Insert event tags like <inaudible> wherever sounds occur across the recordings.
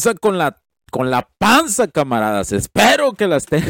¿Qué tranza con la, con la panza, camaradas? Espero que la estén.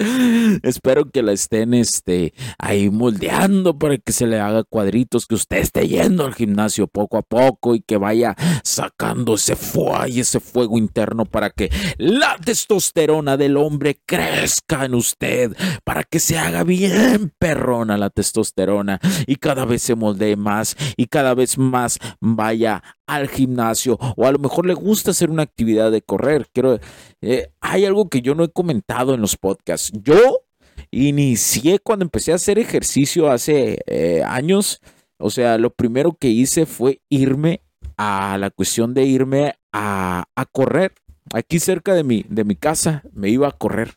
<laughs> Espero que la estén este, ahí moldeando para que se le haga cuadritos, que usted esté yendo al gimnasio poco a poco y que vaya sacando ese fuego y ese fuego interno para que la testosterona del hombre crezca en usted, para que se haga bien perrona la testosterona y cada vez se moldee más y cada vez más vaya al gimnasio o a lo mejor le gusta hacer una actividad de correr. Quiero, eh, hay algo que yo no he comentado en los podcasts. Yo inicié cuando empecé a hacer ejercicio hace eh, años. O sea, lo primero que hice fue irme a la cuestión de irme a, a correr. Aquí cerca de mi, de mi casa me iba a correr.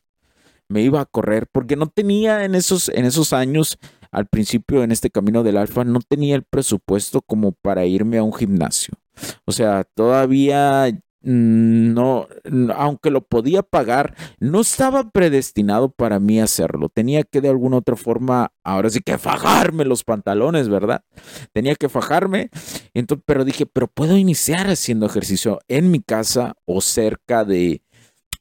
Me iba a correr porque no tenía en esos, en esos años al principio en este camino del alfa no tenía el presupuesto como para irme a un gimnasio. O sea, todavía mm, no, aunque lo podía pagar, no estaba predestinado para mí hacerlo. Tenía que de alguna otra forma, ahora sí que fajarme los pantalones, ¿verdad? Tenía que fajarme. Entonces, pero dije, pero puedo iniciar haciendo ejercicio en mi casa o cerca de,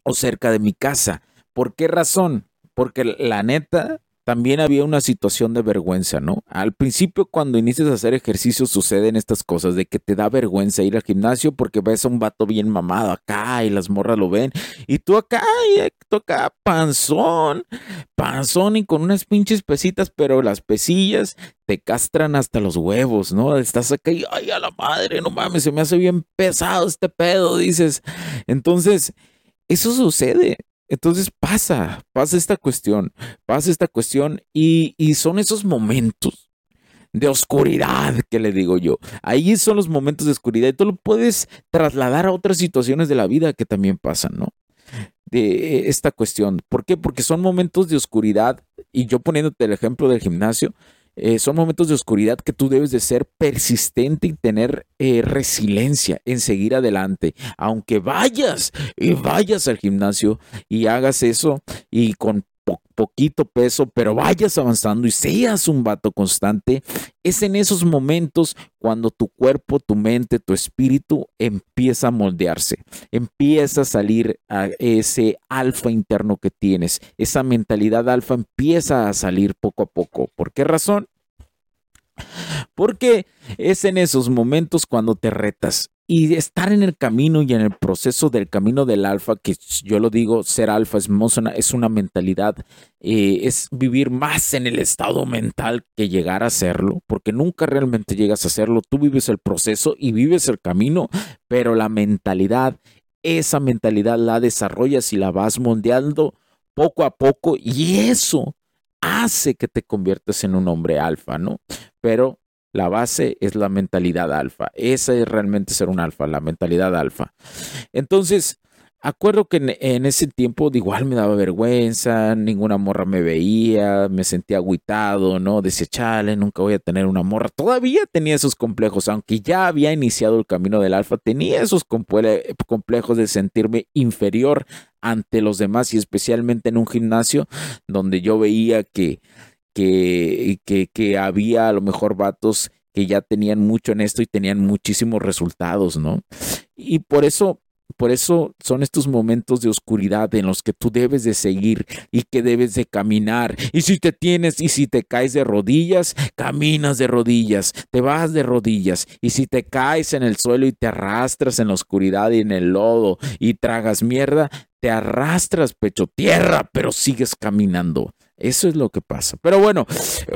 o cerca de mi casa. ¿Por qué razón? Porque la neta, también había una situación de vergüenza, ¿no? Al principio cuando inicias a hacer ejercicio suceden estas cosas de que te da vergüenza ir al gimnasio porque ves a un vato bien mamado acá y las morras lo ven y tú acá y tú acá panzón, panzón y con unas pinches pesitas, pero las pesillas te castran hasta los huevos, ¿no? Estás acá y ay a la madre, no mames, se me hace bien pesado este pedo, dices. Entonces, eso sucede. Entonces pasa, pasa esta cuestión, pasa esta cuestión y, son esos momentos de oscuridad que le digo yo. Ahí son los momentos de oscuridad y tú lo puedes trasladar a otras situaciones de la vida que también pasan, ¿no? De esta cuestión. ¿Por qué? Porque son momentos de oscuridad y yo poniéndote el ejemplo del gimnasio, eh, son momentos de oscuridad que tú debes de ser persistente y tener eh, resiliencia en seguir adelante. Aunque vayas y vayas al gimnasio y hagas eso y con poquito peso, pero vayas avanzando y seas un vato constante, es en esos momentos cuando tu cuerpo, tu mente, tu espíritu empieza a moldearse, empieza a salir ese alfa interno que tienes, esa mentalidad alfa empieza a salir poco a poco. ¿Por qué razón? Porque es en esos momentos cuando te retas. Y estar en el camino y en el proceso del camino del alfa, que yo lo digo, ser alfa es, es una mentalidad, eh, es vivir más en el estado mental que llegar a serlo, porque nunca realmente llegas a hacerlo. Tú vives el proceso y vives el camino, pero la mentalidad, esa mentalidad la desarrollas y la vas moldeando poco a poco y eso hace que te conviertas en un hombre alfa, ¿no? Pero la base es la mentalidad alfa. Esa es realmente ser un alfa, la mentalidad alfa. Entonces, acuerdo que en, ese tiempo igual me daba vergüenza, ninguna morra me veía, me sentía agüitado, ¿no? Decía, chale, nunca voy a tener una morra. Todavía tenía esos complejos, aunque ya había iniciado el camino del alfa, tenía esos complejos de sentirme inferior ante los demás y especialmente en un gimnasio donde yo veía que, que, que, que había a lo mejor vatos que ya tenían mucho en esto y tenían muchísimos resultados, ¿no? Y por eso por eso son estos momentos de oscuridad en los que tú debes de seguir y que debes de caminar. Y si te tienes y si te caes de rodillas, caminas de rodillas, te vas de rodillas. Y si te caes en el suelo y te arrastras en la oscuridad y en el lodo y tragas mierda, te arrastras pecho tierra, pero sigues caminando. Eso es lo que pasa. Pero bueno,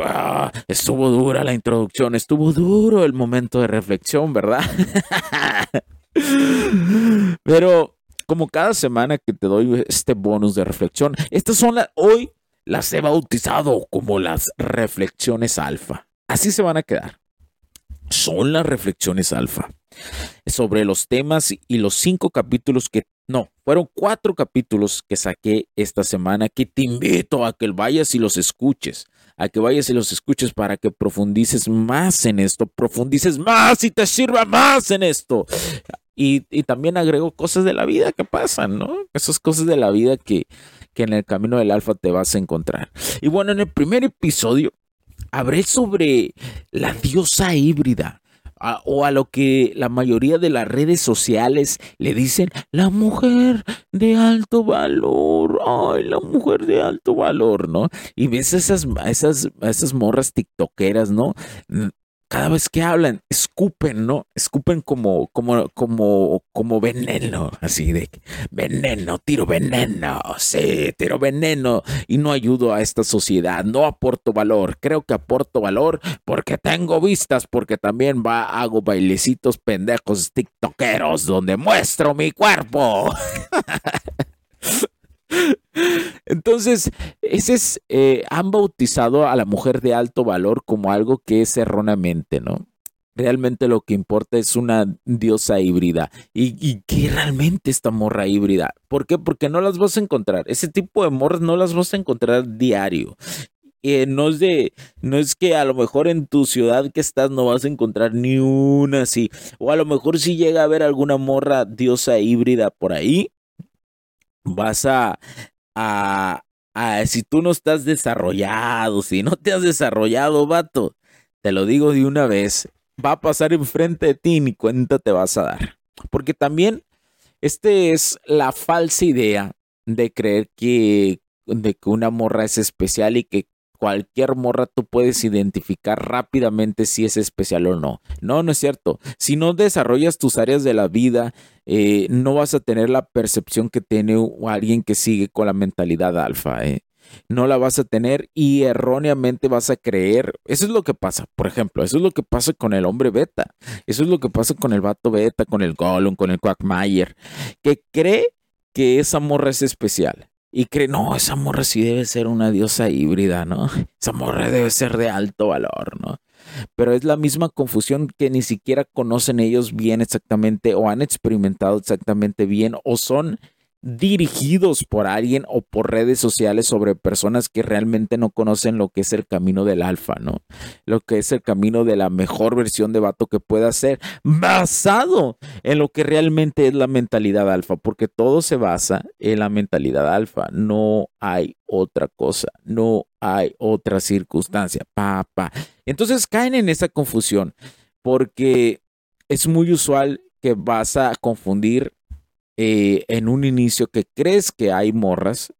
ah, estuvo dura la introducción, estuvo duro el momento de reflexión, ¿verdad? <laughs> Pero como cada semana que te doy este bonus de reflexión, estas son las, hoy las he bautizado como las reflexiones alfa. Así se van a quedar. Son las reflexiones alfa sobre los temas y los cinco capítulos que, no, fueron cuatro capítulos que saqué esta semana que te invito a que vayas y los escuches, a que vayas y los escuches para que profundices más en esto, profundices más y te sirva más en esto. Y, también agrego cosas de la vida que pasan, ¿no? Esas cosas de la vida que, que en el camino del alfa te vas a encontrar. Y bueno, en el primer episodio hablé sobre la diosa híbrida. O a lo que la mayoría de las redes sociales le dicen la mujer de alto valor, ay, la mujer de alto valor, ¿no? Y ves esas, esas, esas morras tiktokeras, ¿no? Cada vez que hablan, escupen, ¿no? Escupen como, como, como, como veneno, así de veneno, tiro veneno, sí, tiro veneno y no ayudo a esta sociedad, no aporto valor, creo que aporto valor porque tengo vistas, porque también va, hago bailecitos pendejos tiktokeros donde muestro mi cuerpo. <laughs> Entonces, ese es, eh, han bautizado a la mujer de alto valor como algo que es erróneamente, ¿no? Realmente lo que importa es una diosa híbrida. ¿Y, y qué realmente esta morra híbrida? ¿Por qué? Porque no las vas a encontrar. Ese tipo de morras no las vas a encontrar diario. Eh, no, es de, no es que a lo mejor en tu ciudad que estás no vas a encontrar ni una así. O a lo mejor si llega a haber alguna morra diosa híbrida por ahí, vas a, a, si tú no estás desarrollado, si no te has desarrollado, vato, te lo digo de una vez, va a pasar enfrente de ti y ni cuenta te vas a dar. Porque también, este es la falsa idea de creer que, de que una morra es especial y que cualquier morra tú puedes identificar rápidamente si es especial o no. No, no es cierto. Si no desarrollas tus áreas de la vida, eh, no vas a tener la percepción que tiene alguien que sigue con la mentalidad alfa. Eh. No la vas a tener y erróneamente vas a creer. Eso es lo que pasa, por ejemplo. Eso es lo que pasa con el hombre beta. Eso es lo que pasa con el vato beta, con el Gollum, con el Quackmayer, que cree que esa morra es especial y cree, no, esa morra sí debe ser una diosa híbrida, ¿no? <laughs> Esa morra debe ser de alto valor, ¿no? Pero es la misma confusión que ni siquiera conocen ellos bien exactamente o han experimentado exactamente bien o son dirigidos por alguien o por redes sociales sobre personas que realmente no conocen lo que es el camino del alfa, ¿no? Lo que es el camino de la mejor versión de vato que pueda ser, basado en lo que realmente es la mentalidad alfa, porque todo se basa en la mentalidad alfa, no hay otra cosa, no hay otra circunstancia, pa, pa. Entonces caen en esa confusión, porque es muy usual que vas a confundir eh, en un inicio que crees que hay morras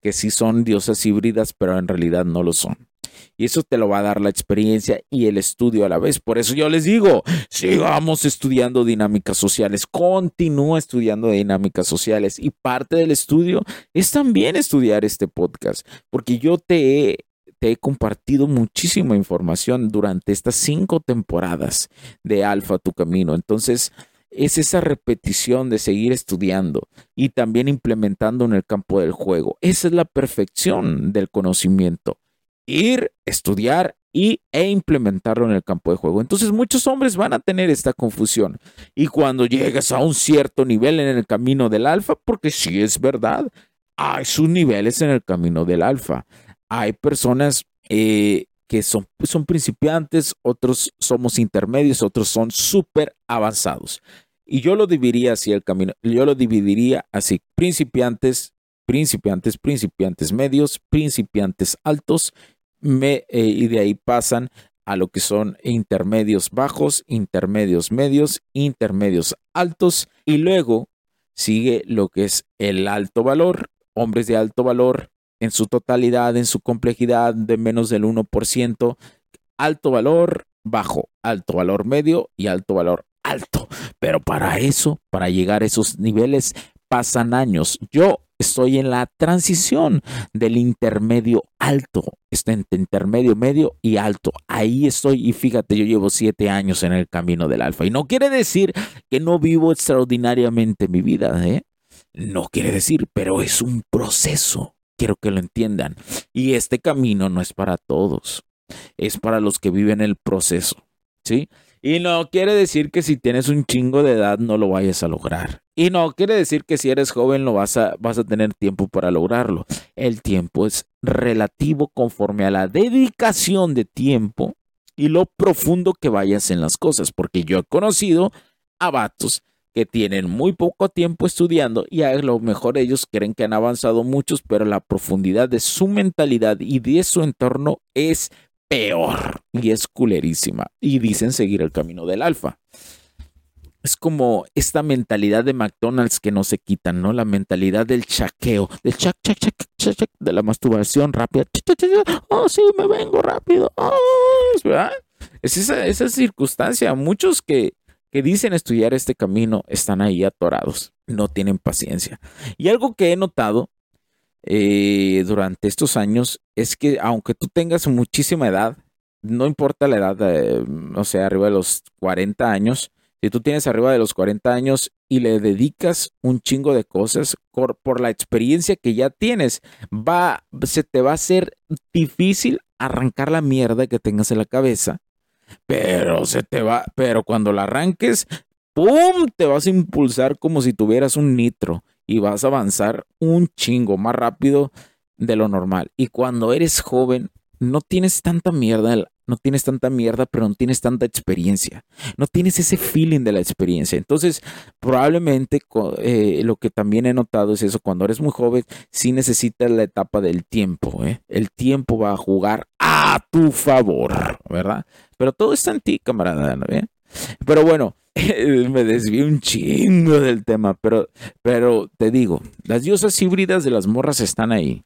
que sí son diosas híbridas, pero en realidad no lo son. Y eso te lo va a dar la experiencia y el estudio a la vez. Por eso yo les digo, sigamos estudiando dinámicas sociales, continúa estudiando dinámicas sociales. Y parte del estudio es también estudiar este podcast, porque yo te he, te he compartido muchísima información durante estas cinco temporadas de Alfa Tu Camino. Entonces, es esa repetición de seguir estudiando y también implementando en el campo del juego. Esa es la perfección del conocimiento. Ir, estudiar y, e implementarlo en el campo de juego. Entonces muchos hombres van a tener esta confusión. Y cuando llegas a un cierto nivel en el camino del alfa, porque sí es verdad, hay sus niveles en el camino del alfa. Hay personas eh, que son, son principiantes, otros somos intermedios, otros son súper avanzados. Y yo lo dividiría así el camino, yo lo dividiría así, principiantes, principiantes, principiantes medios, principiantes altos, me, eh, y de ahí pasan a lo que son intermedios bajos, intermedios medios, intermedios altos, y luego sigue lo que es el alto valor, hombres de alto valor en su totalidad, en su complejidad de menos del 1%, alto valor, bajo, alto valor medio y alto valor alto. Pero para eso, para llegar a esos niveles, pasan años. Yo estoy en la transición del intermedio alto, está entre intermedio medio y alto. Ahí estoy y fíjate, yo llevo siete años en el camino del alfa. Y no quiere decir que no vivo extraordinariamente mi vida, ¿eh? No quiere decir, pero es un proceso. Quiero que lo entiendan. Y este camino no es para todos, es para los que viven el proceso, ¿sí? Y no quiere decir que si tienes un chingo de edad no lo vayas a lograr. Y no quiere decir que si eres joven lo vas a, vas a tener tiempo para lograrlo. El tiempo es relativo conforme a la dedicación de tiempo y lo profundo que vayas en las cosas. Porque yo he conocido a vatos que tienen muy poco tiempo estudiando y a lo mejor ellos creen que han avanzado muchos, pero la profundidad de su mentalidad y de su entorno es peor y es culerísima. Y dicen seguir el camino del alfa. Es como esta mentalidad de McDonald's que no se quitan, ¿no? La mentalidad del chaqueo, del chac, chac, chac, chac, de la masturbación rápida. Oh, sí, me vengo rápido. ¿verdad? Es esa, esa circunstancia. Muchos que, que dicen estudiar este camino están ahí atorados, no tienen paciencia. Y algo que he notado eh, durante estos años es que aunque tú tengas muchísima edad, no importa la edad, eh, o sea, arriba de los 40 años, si tú tienes arriba de los 40 años y le dedicas un chingo de cosas por, la experiencia que ya tienes, va, se te va a hacer difícil arrancar la mierda que tengas en la cabeza, pero se te va, pero cuando la arranques, ¡pum! te vas a impulsar como si tuvieras un nitro y vas a avanzar un chingo más rápido de lo normal. Y cuando eres joven, no tienes tanta mierda, no tienes tanta mierda, pero no tienes tanta experiencia. No tienes ese feeling de la experiencia. Entonces, probablemente eh, lo que también he notado es eso, cuando eres muy joven, sí necesitas la etapa del tiempo. ¿eh? El tiempo va a jugar a tu favor, ¿verdad? Pero todo está en ti, camarada. ¿eh? Pero bueno, <laughs> me desvío un chingo del tema, pero, pero te digo, las diosas híbridas de las morras están ahí,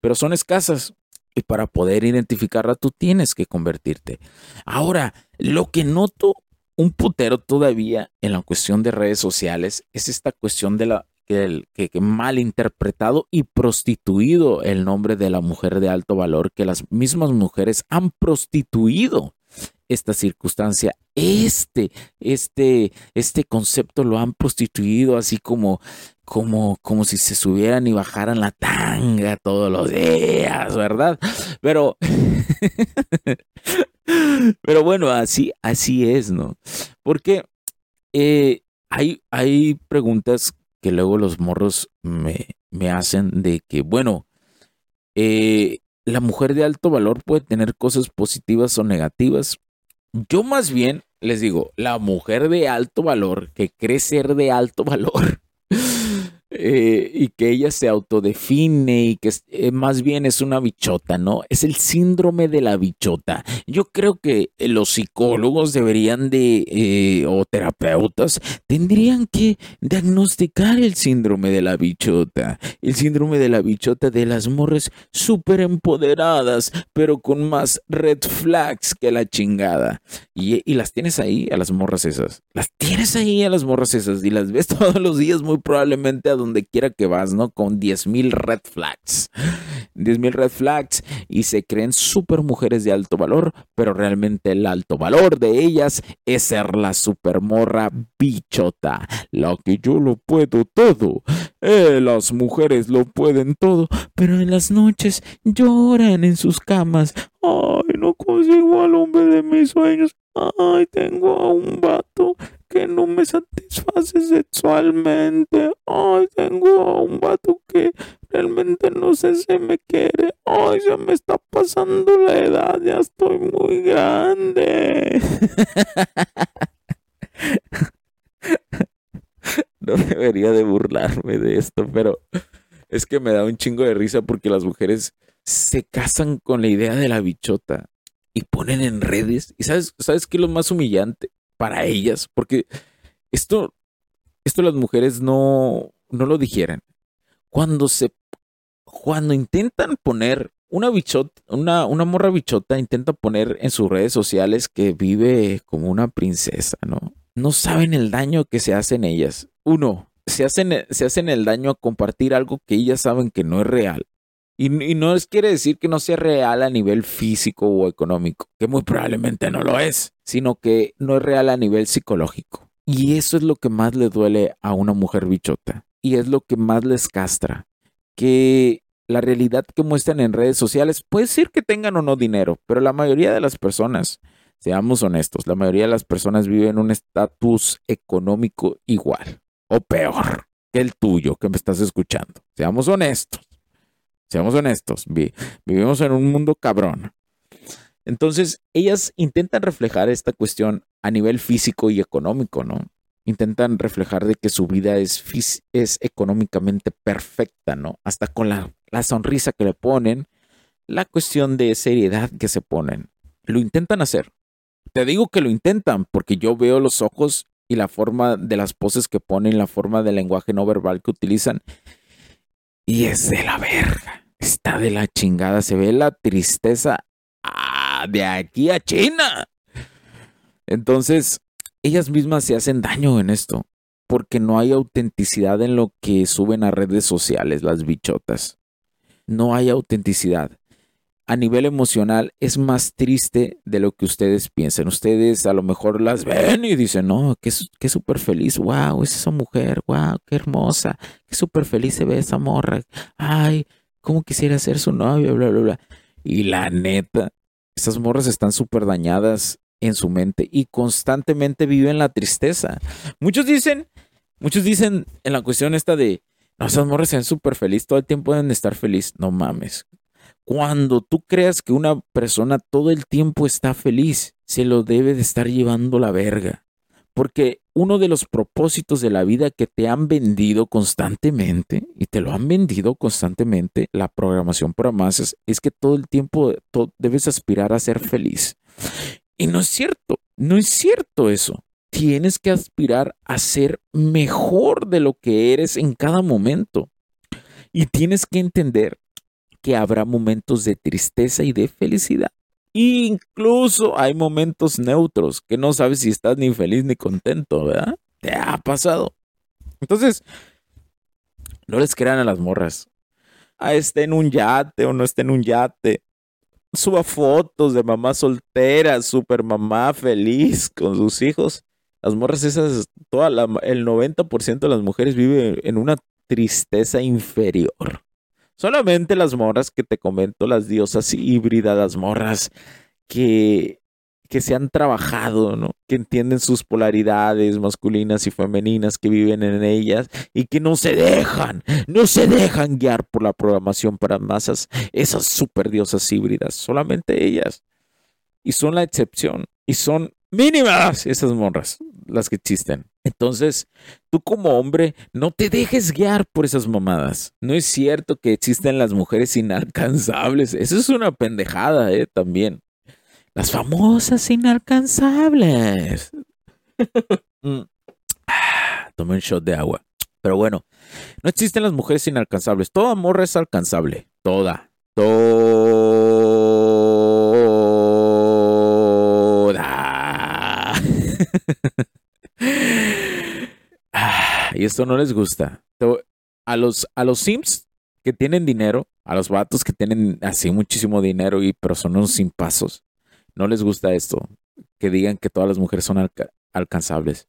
pero son escasas. Y para poder identificarla, tú tienes que convertirte. Ahora, lo que noto un putero todavía en la cuestión de redes sociales es esta cuestión de la que, que, mal interpretado y prostituido el nombre de la mujer de alto valor, que las mismas mujeres han prostituido esta circunstancia, este, este, este concepto lo han prostituido así como, como, como si se subieran y bajaran la tanga todos los días, ¿verdad? Pero, <laughs> pero bueno, así, así es, ¿no? Porque eh, hay, hay preguntas que luego los morros me, me hacen de que, bueno, eh, la mujer de alto valor puede tener cosas positivas o negativas. Yo más bien les digo, la mujer de alto valor, que cree ser de alto valor, <laughs> eh, y que ella se autodefine y que eh, más bien es una bichota, ¿no? Es el síndrome de la bichota. Yo creo que eh, los psicólogos deberían de, o terapeutas, tendrían que diagnosticar el síndrome de la bichota. El síndrome de la bichota de las morres súper empoderadas, pero con más red flags que la chingada. Y, y las tienes ahí a las morras esas. Las tienes ahí a las morras esas y las ves <laughs> todos los días muy probablemente a donde quiera que vas, ¿no? Con 10.000 red flags. 10.000 red flags y se creen super mujeres de alto valor, pero realmente el alto valor de ellas es ser la super morra bichota. Lo que yo lo puedo todo. Eh, las mujeres lo pueden todo, pero en las noches lloran en sus camas Ay, no consigo al hombre de mis sueños. Ay, tengo a un vato que no me satisface sexualmente. Ay, tengo un vato que realmente no sé si me quiere. Ay, se me está pasando la edad, ya estoy muy grande. <laughs> no debería de burlarme de esto, pero es que me da un chingo de risa porque las mujeres se casan con la idea de la bichota y ponen en redes. ¿Y sabes, sabes qué lo más humillante para ellas? Porque esto, esto las mujeres no, no lo dijeran. Cuando se, cuando intentan poner una bichota, una, una morra bichota intenta poner en sus redes sociales que vive como una princesa, ¿no? No saben el daño que se hacen ellas. Uno, se hacen, se hacen el daño a compartir algo que ellas saben que no es real. Y, no les quiere decir que no sea real a nivel físico o económico, que muy probablemente no lo es, sino que no es real a nivel psicológico. Y eso es lo que más le duele a una mujer bichota. Y es lo que más les castra. Que la realidad que muestran en redes sociales puede ser que tengan o no dinero, pero la mayoría de las personas, seamos honestos, la mayoría de las personas viven un estatus económico igual o peor que el tuyo que me estás escuchando. Seamos honestos. Seamos honestos, vivimos en un mundo cabrón. Entonces, ellas intentan reflejar esta cuestión a nivel físico y económico, ¿no? Intentan reflejar de que su vida es, es económicamente perfecta, ¿no? Hasta con la, la sonrisa que le ponen, la cuestión de seriedad que se ponen. Lo intentan hacer. Te digo que lo intentan porque yo veo los ojos y la forma de las poses que ponen, la forma del lenguaje no verbal que utilizan y es de la verga. Está de la chingada. Se ve la tristeza ah, de aquí a China. Entonces, ellas mismas se hacen daño en esto. Porque no hay autenticidad en lo que suben a redes sociales las bichotas. No hay autenticidad a nivel emocional es más triste de lo que ustedes piensan. Ustedes a lo mejor las ven y dicen, no, qué, qué súper feliz, wow, es esa mujer, wow, qué hermosa, qué súper feliz se ve esa morra, ay, cómo quisiera ser su novia, bla, bla, bla. Y la neta, esas morras están súper dañadas en su mente y constantemente viven la tristeza. Muchos dicen, muchos dicen en la cuestión esta de, no, esas morras se ven súper feliz, todo el tiempo deben estar feliz. No mames. Cuando tú creas que una persona todo el tiempo está feliz, se lo debe de estar llevando la verga. Porque uno de los propósitos de la vida que te han vendido constantemente, y te lo han vendido constantemente, la programación por masas, es que todo el tiempo debes aspirar a ser feliz. Y no es cierto, no es cierto eso. Tienes que aspirar a ser mejor de lo que eres en cada momento. Y tienes que entender que habrá momentos de tristeza y de felicidad. Incluso hay momentos neutros que no sabes si estás ni feliz ni contento, ¿verdad? Te ha pasado. Entonces, no les crean a las morras. Ah, esté en un yate o no esté en un yate. Suba fotos de mamá soltera, super mamá feliz con sus hijos. Las morras esas, toda el 90% de las mujeres vive en una tristeza inferior. Solamente las morras que te comento, las diosas híbridas, las morras que, que se han trabajado, ¿no? Que entienden sus polaridades masculinas y femeninas que viven en ellas y que no se dejan, no se dejan guiar por la programación para masas, esas super diosas híbridas, solamente ellas. Y son la excepción. Y son mínimas esas morras, las que existen. Entonces, tú como hombre, no te dejes guiar por esas mamadas. No es cierto que existen las mujeres inalcanzables. Eso es una pendejada, ¿eh? También. Las famosas inalcanzables. <laughs> Mm. Ah, tomé un shot de agua. Pero bueno, no existen las mujeres inalcanzables. Toda morra es alcanzable. Toda. Toda. Y esto no les gusta. A los, a los Sims que tienen dinero, a los vatos que tienen así muchísimo dinero y pero son unos pasos, no les gusta esto. Que digan que todas las mujeres son alcanzables.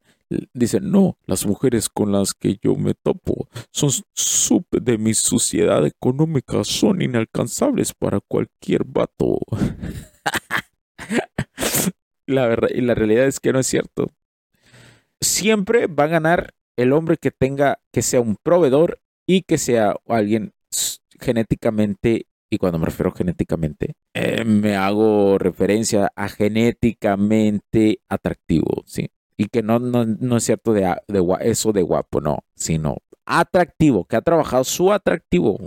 Dicen, no, las mujeres con las que yo me topo son de mi sociedad económica, son inalcanzables para cualquier vato. <laughs> la verdad, y la realidad es que no es cierto. Siempre va a ganar el hombre que tenga, que sea un proveedor y que sea alguien genéticamente, y cuando me refiero genéticamente, eh, me hago referencia a genéticamente atractivo, ¿sí? Y que no, no, es cierto de, de, eso de guapo, no, sino atractivo, que ha trabajado su atractivo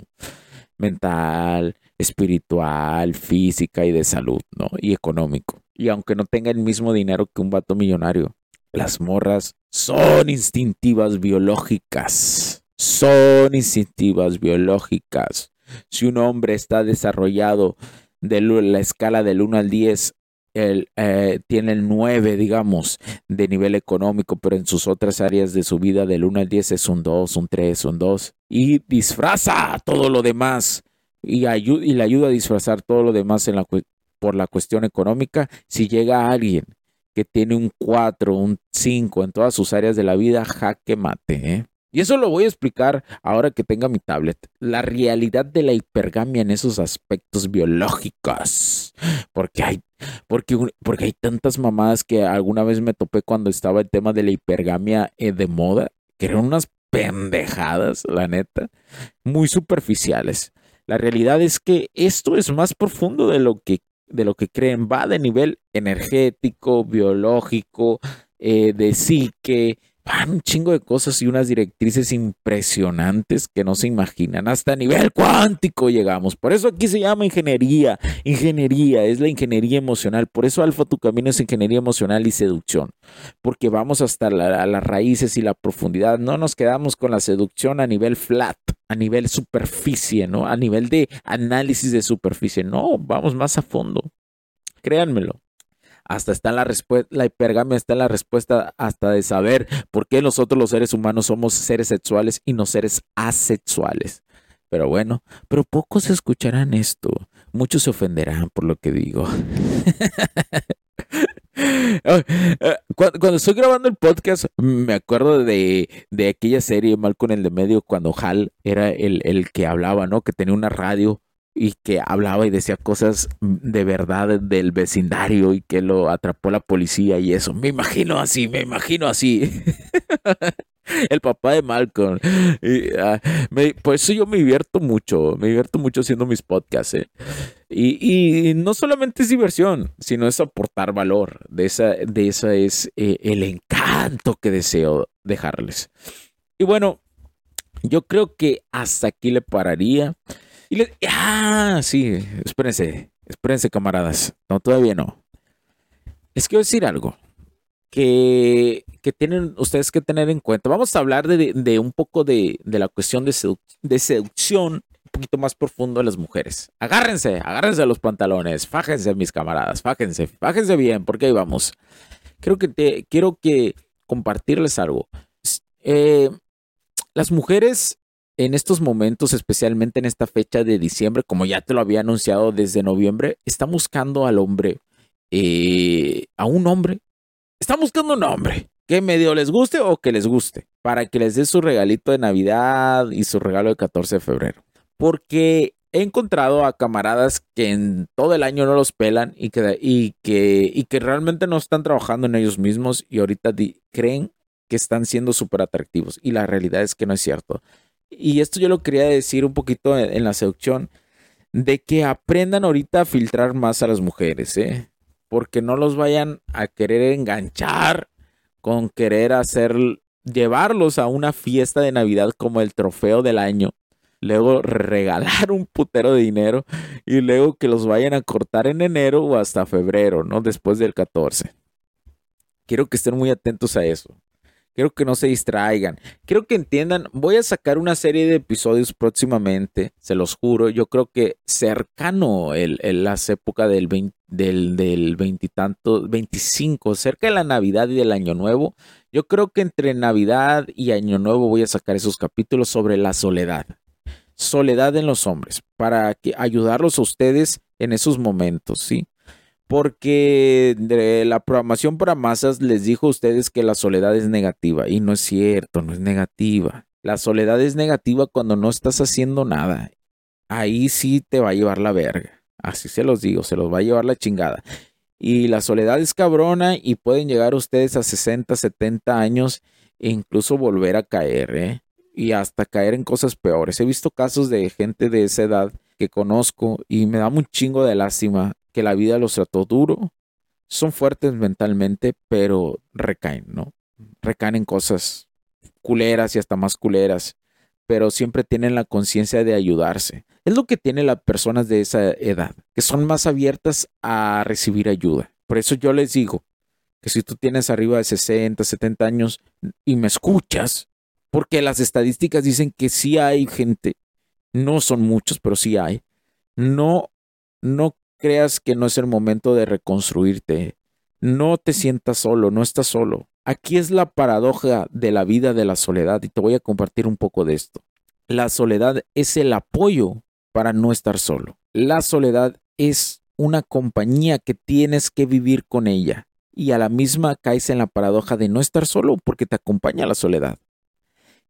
mental, espiritual, física y de salud, ¿no? Y económico. Y aunque no tenga el mismo dinero que un vato millonario, las morras son instintivas biológicas. Son instintivas biológicas. Si un hombre está desarrollado de la escala del 1 al 10 él, eh, tiene el 9, digamos, de nivel económico, pero en sus otras áreas de su vida del 1 al 10 es un 2, un 3, un 2. Y disfraza todo lo demás y, y le ayuda a disfrazar todo lo demás en la, por la cuestión económica. Si llega alguien que tiene un 4, un 5 en todas sus áreas de la vida, jaque mate. ¿eh? Y eso lo voy a explicar ahora que tenga mi tablet. La realidad de la hipergamia en esos aspectos biológicos. Porque hay, porque, porque hay tantas mamadas que alguna vez me topé cuando estaba el tema de la hipergamia eh, de moda, que eran unas pendejadas, la neta, muy superficiales. La realidad es que esto es más profundo de lo que, de lo que creen. Va de nivel energético, biológico, eh, de psique, un chingo de cosas y unas directrices impresionantes que no se imaginan. Hasta nivel cuántico llegamos. Por eso aquí se llama ingeniería. Ingeniería es la ingeniería emocional. Por eso Alfa Tu Camino es ingeniería emocional y seducción. Porque vamos hasta las raíces y la profundidad. No nos quedamos con la seducción a nivel flat, a nivel superficie, ¿no? A nivel de análisis de superficie. No, vamos más a fondo. Créanmelo hasta está la respuesta, la hipergamia está en la respuesta hasta de saber por qué nosotros los seres humanos somos seres sexuales y no seres asexuales. Pero bueno, pero pocos escucharán esto. Muchos se ofenderán por lo que digo. <laughs> Eh, cuando, estoy grabando el podcast, me acuerdo de, de aquella serie Mal con el de medio, cuando Hal era el, el que hablaba, ¿no? Que tenía una radio y que hablaba y decía cosas de verdad del vecindario y que lo atrapó la policía y eso. Me imagino así, me imagino así. <laughs> El papá de Malcolm. Y, ah, por eso yo me divierto mucho, me divierto mucho haciendo mis podcasts. ¿eh? Y, no solamente es diversión, sino es aportar valor. De esa, de esa es eh, el encanto que deseo dejarles. Y bueno, yo creo que hasta aquí le pararía. Y le, ah, sí, espérense, espérense camaradas. No, todavía no. Les quiero decir algo que, que tienen ustedes que tener en cuenta. Vamos a hablar de, de un poco de, de, la cuestión de, seducción un poquito más profundo de las mujeres. Agárrense, agárrense los pantalones, fájense mis camaradas, fájense, fájense bien, porque ahí vamos. Creo que te, quiero que compartirles algo. Eh, las mujeres en estos momentos, especialmente en esta fecha de diciembre, como ya te lo había anunciado desde noviembre, está buscando al hombre, eh, a un hombre, está buscando un hombre que medio les guste o que les guste, para que les dé su regalito de Navidad y su regalo de 14 de febrero. Porque he encontrado a camaradas que en todo el año no los pelan y que, y que, y que realmente no están trabajando en ellos mismos y ahorita creen que están siendo súper atractivos. Y la realidad es que no es cierto y esto yo lo quería decir un poquito en, la seducción, de que aprendan ahorita a filtrar más a las mujeres, ¿eh? Porque no los vayan a querer enganchar con querer hacer, llevarlos a una fiesta de Navidad como el trofeo del año. Luego regalar un putero de dinero y luego que los vayan a cortar en enero o hasta febrero, ¿no? Después del 14. Quiero que estén muy atentos a eso. Quiero que no se distraigan. Quiero que entiendan. Voy a sacar una serie de episodios próximamente, se los juro. Yo creo que cercano el, las épocas del 20, del, del veintitanto, 25, cerca de la Navidad y del Año Nuevo. Yo creo que entre Navidad y Año Nuevo voy a sacar esos capítulos sobre la soledad. Soledad en los hombres, para que ayudarlos a ustedes en esos momentos, ¿sí? Porque la programación para masas les dijo a ustedes que la soledad es negativa. Y no es cierto, no es negativa. La soledad es negativa cuando no estás haciendo nada. Ahí sí te va a llevar la verga. Así se los digo, se los va a llevar la chingada. Y la soledad es cabrona y pueden llegar ustedes a 60, 70 años e incluso volver a caer, ¿eh? Y hasta caer en cosas peores. He visto casos de gente de esa edad que conozco y me da un chingo de lástima que la vida los trató duro. Son fuertes mentalmente, pero recaen, ¿no? Recaen en cosas culeras y hasta más culeras, pero siempre tienen la conciencia de ayudarse. Es lo que tienen las personas de esa edad, que son más abiertas a recibir ayuda. Por eso yo les digo que si tú tienes arriba de 60, 70 años y me escuchas, porque las estadísticas dicen que sí hay gente no son muchos, pero sí hay. No, no creas que no es el momento de reconstruirte. No te sientas solo, no estás solo. Aquí es la paradoja de la vida de la soledad y te voy a compartir un poco de esto. La soledad es el apoyo para no estar solo. La soledad es una compañía que tienes que vivir con ella y a la misma caes en la paradoja de no estar solo porque te acompaña la soledad.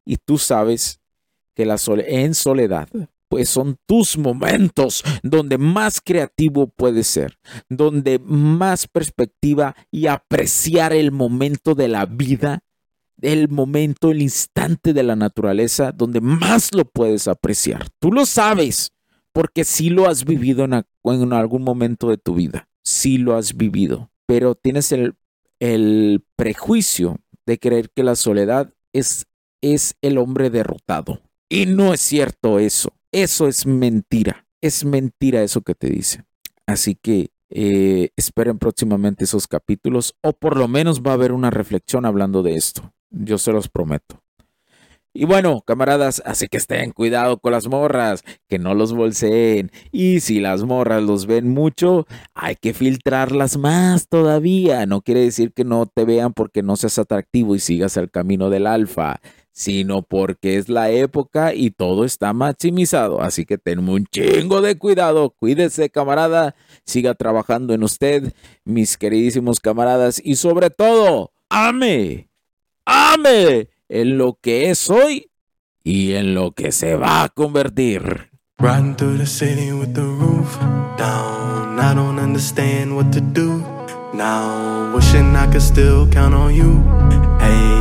Y tú sabes que la en soledad, pues son tus momentos donde más creativo puedes ser, donde más perspectiva y apreciar el momento de la vida, el momento, el instante de la naturaleza, donde más lo puedes apreciar. Tú lo sabes, porque sí lo has vivido en, algún momento de tu vida, sí lo has vivido, pero tienes el, prejuicio de creer que la soledad es el hombre derrotado y no es cierto eso. Eso es mentira. Es mentira eso que te dice. Así que eh, esperen próximamente esos capítulos o por lo menos va a haber una reflexión hablando de esto. Yo se los prometo. Y bueno, camaradas, así que estén cuidado con las morras, que no los bolseen. Y si las morras los ven mucho, hay que filtrarlas más todavía. No quiere decir que no te vean porque no seas atractivo y sigas el camino del alfa sino porque es la época y todo está maximizado. Así que ten un chingo de cuidado. Cuídese, camarada. Siga trabajando en usted, mis queridísimos camaradas. Y sobre todo, ame, ame en lo que es hoy y en lo que se va a convertir. Riding through the city with the roof down. I don't understand what to do now. Wishing I could still count on you. Hey,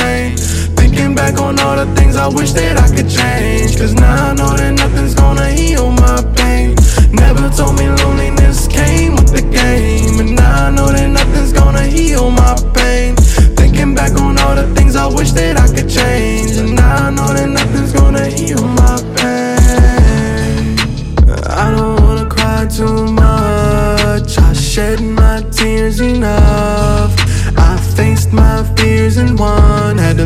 Back on all the things I wish that I could change. Cause now I know that nothing's gonna heal my pain. Never told me loneliness came with the game. And now I know that nothing's gonna heal my pain. Thinking back on all the things I wish that I could change. And now I know that nothing's gonna heal my pain. I don't wanna cry too much. I shed my tears enough. I faced my fears and won Had to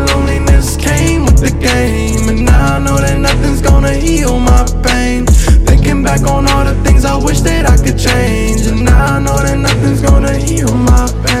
nothing's gonna heal my pain. Thinking back on all the things I wish that I could change. And now I know that nothing's gonna heal my pain